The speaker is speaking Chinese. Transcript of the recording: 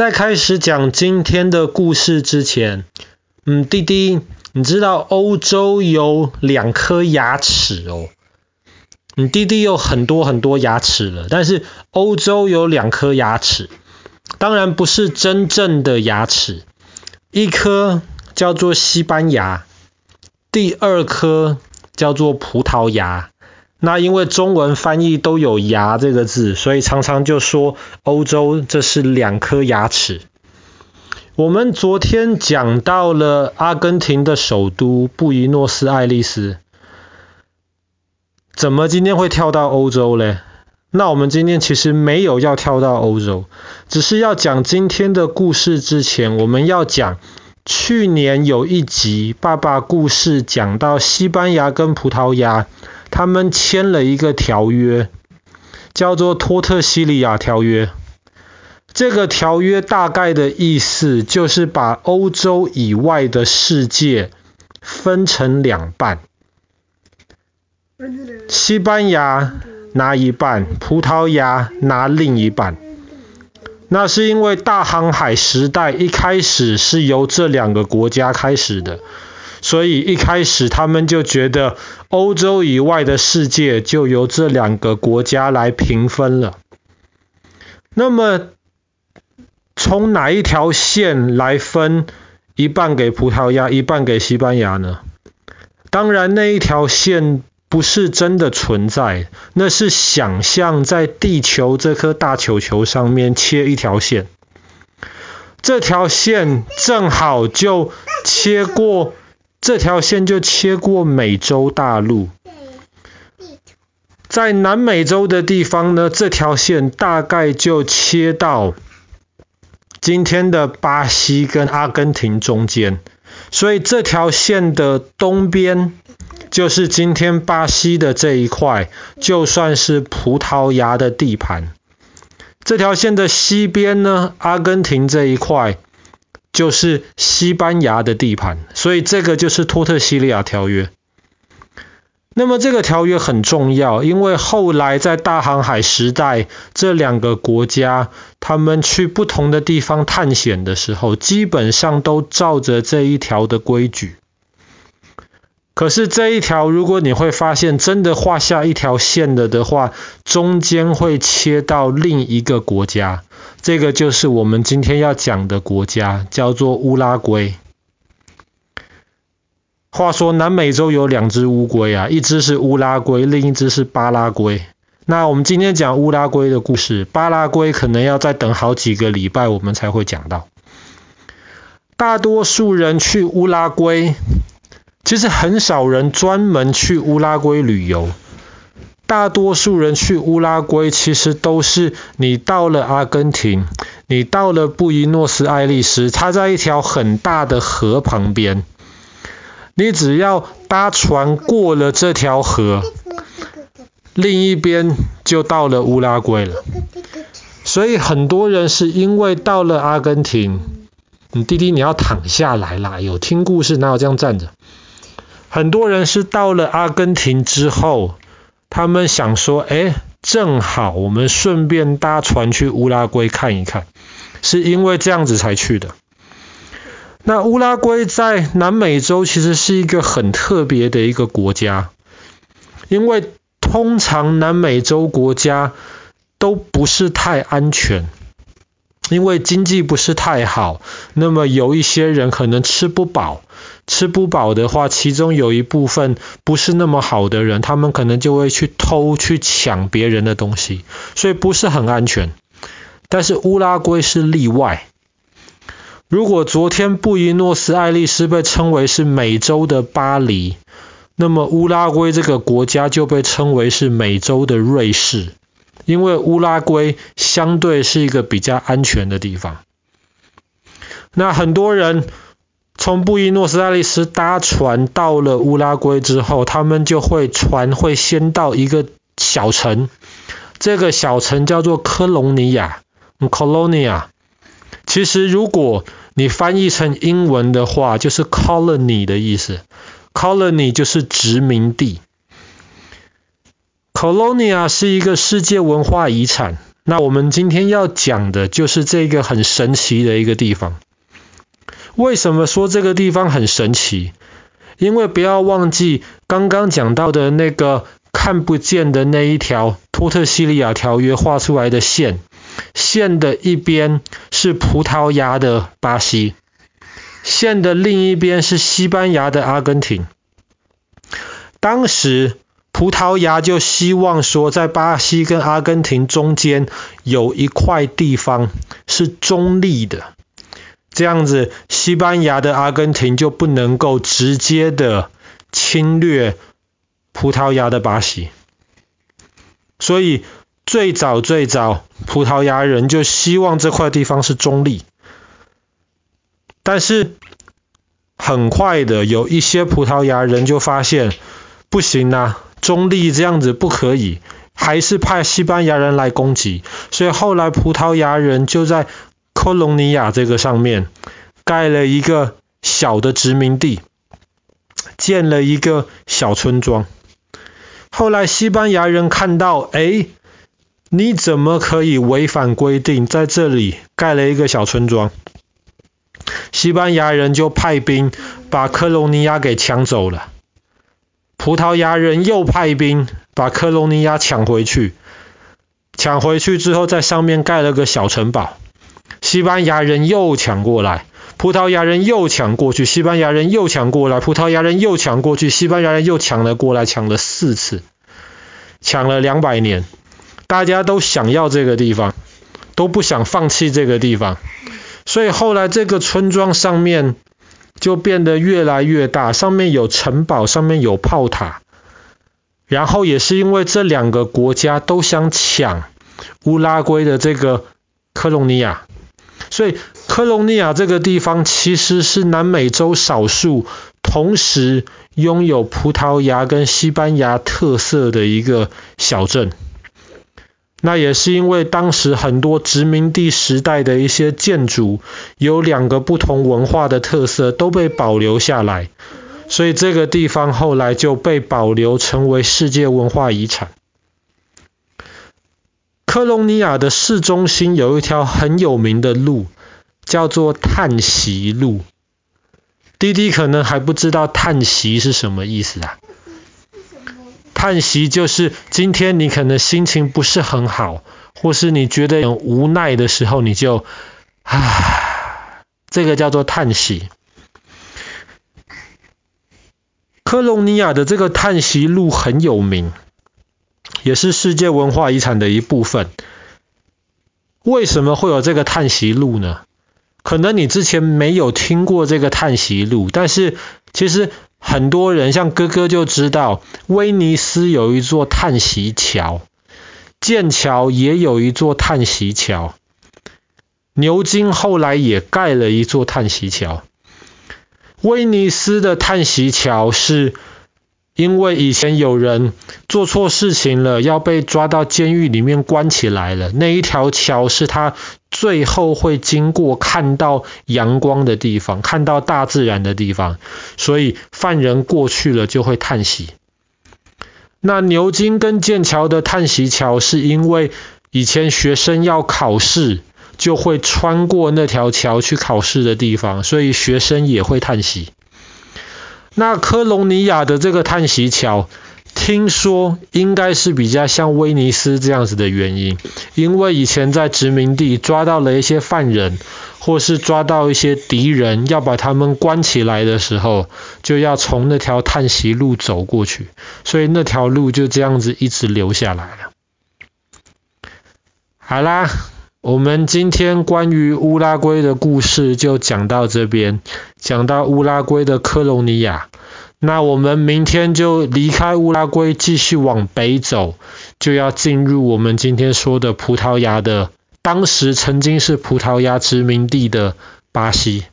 在开始讲今天的故事之前，嗯，弟弟，你知道欧洲有两颗牙齿哦。你弟弟有很多很多牙齿了，但是欧洲有两颗牙齿，当然不是真正的牙齿，一颗叫做西班牙，第二颗叫做葡萄牙。那因为中文翻译都有“牙”这个字，所以常常就说欧洲这是两颗牙齿。我们昨天讲到了阿根廷的首都布宜诺斯艾利斯，怎么今天会跳到欧洲嘞？那我们今天其实没有要跳到欧洲，只是要讲今天的故事之前，我们要讲去年有一集爸爸故事讲到西班牙跟葡萄牙。他们签了一个条约，叫做托特西里亚条约。这个条约大概的意思就是把欧洲以外的世界分成两半，西班牙拿一半，葡萄牙拿另一半。那是因为大航海时代一开始是由这两个国家开始的。所以一开始他们就觉得欧洲以外的世界就由这两个国家来平分了。那么从哪一条线来分一半给葡萄牙，一半给西班牙呢？当然那一条线不是真的存在，那是想象在地球这颗大球球上面切一条线。这条线正好就切过。这条线就切过美洲大陆，在南美洲的地方呢，这条线大概就切到今天的巴西跟阿根廷中间，所以这条线的东边就是今天巴西的这一块，就算是葡萄牙的地盘。这条线的西边呢，阿根廷这一块。就是西班牙的地盘，所以这个就是托特西利亚条约。那么这个条约很重要，因为后来在大航海时代，这两个国家他们去不同的地方探险的时候，基本上都照着这一条的规矩。可是这一条，如果你会发现真的画下一条线了的话，中间会切到另一个国家。这个就是我们今天要讲的国家，叫做乌拉圭。话说南美洲有两只乌龟啊，一只是乌拉圭，另一只是巴拉圭。那我们今天讲乌拉圭的故事，巴拉圭可能要再等好几个礼拜，我们才会讲到。大多数人去乌拉圭，其实很少人专门去乌拉圭旅游。大多数人去乌拉圭，其实都是你到了阿根廷，你到了布宜诺斯艾利斯，它在一条很大的河旁边，你只要搭船过了这条河，另一边就到了乌拉圭了。所以很多人是因为到了阿根廷，你弟弟你要躺下来啦，有听故事哪有这样站着？很多人是到了阿根廷之后。他们想说，哎，正好我们顺便搭船去乌拉圭看一看，是因为这样子才去的。那乌拉圭在南美洲其实是一个很特别的一个国家，因为通常南美洲国家都不是太安全，因为经济不是太好，那么有一些人可能吃不饱。吃不饱的话，其中有一部分不是那么好的人，他们可能就会去偷、去抢别人的东西，所以不是很安全。但是乌拉圭是例外。如果昨天布宜诺斯艾利斯被称为是美洲的巴黎，那么乌拉圭这个国家就被称为是美洲的瑞士，因为乌拉圭相对是一个比较安全的地方。那很多人。从布宜诺斯艾利斯搭船到了乌拉圭之后，他们就会船会先到一个小城，这个小城叫做科隆尼亚 （Colonia）。其实如果你翻译成英文的话，就是 colony 的意思，colony 就是殖民地。Colonia 是一个世界文化遗产。那我们今天要讲的就是这个很神奇的一个地方。为什么说这个地方很神奇？因为不要忘记刚刚讲到的那个看不见的那一条托特西利亚条约画出来的线，线的一边是葡萄牙的巴西，线的另一边是西班牙的阿根廷。当时葡萄牙就希望说，在巴西跟阿根廷中间有一块地方是中立的。这样子，西班牙的阿根廷就不能够直接的侵略葡萄牙的巴西，所以最早最早，葡萄牙人就希望这块地方是中立。但是很快的，有一些葡萄牙人就发现不行啊，中立这样子不可以，还是派西班牙人来攻击，所以后来葡萄牙人就在科隆尼亚这个上面盖了一个小的殖民地，建了一个小村庄。后来西班牙人看到，哎，你怎么可以违反规定，在这里盖了一个小村庄？西班牙人就派兵把科隆尼亚给抢走了。葡萄牙人又派兵把科隆尼亚抢回去，抢回去之后，在上面盖了个小城堡。西班牙人又抢过来，葡萄牙人又抢过去，西班牙人又抢过来，葡萄牙人又抢过去，西班牙人又抢了过来，抢了四次，抢了两百年，大家都想要这个地方，都不想放弃这个地方，所以后来这个村庄上面就变得越来越大，上面有城堡，上面有炮塔，然后也是因为这两个国家都想抢乌拉圭的这个科隆尼亚。所以，科隆尼亚这个地方其实是南美洲少数同时拥有葡萄牙跟西班牙特色的一个小镇。那也是因为当时很多殖民地时代的一些建筑有两个不同文化的特色都被保留下来，所以这个地方后来就被保留成为世界文化遗产。科隆尼亚的市中心有一条很有名的路，叫做叹息路。滴滴可能还不知道叹息是什么意思啊？叹息就是今天你可能心情不是很好，或是你觉得很无奈的时候，你就啊，这个叫做叹息。科隆尼亚的这个叹息路很有名。也是世界文化遗产的一部分。为什么会有这个叹息路呢？可能你之前没有听过这个叹息路，但是其实很多人像哥哥就知道，威尼斯有一座叹息桥，剑桥也有一座叹息桥，牛津后来也盖了一座叹息桥。威尼斯的叹息桥是。因为以前有人做错事情了，要被抓到监狱里面关起来了。那一条桥是他最后会经过看到阳光的地方，看到大自然的地方，所以犯人过去了就会叹息。那牛津跟剑桥的叹息桥是因为以前学生要考试，就会穿过那条桥去考试的地方，所以学生也会叹息。那科隆尼亚的这个叹息桥，听说应该是比较像威尼斯这样子的原因，因为以前在殖民地抓到了一些犯人，或是抓到一些敌人，要把他们关起来的时候，就要从那条叹息路走过去，所以那条路就这样子一直留下来了。好啦。我们今天关于乌拉圭的故事就讲到这边，讲到乌拉圭的科隆尼亚。那我们明天就离开乌拉圭，继续往北走，就要进入我们今天说的葡萄牙的，当时曾经是葡萄牙殖民地的巴西。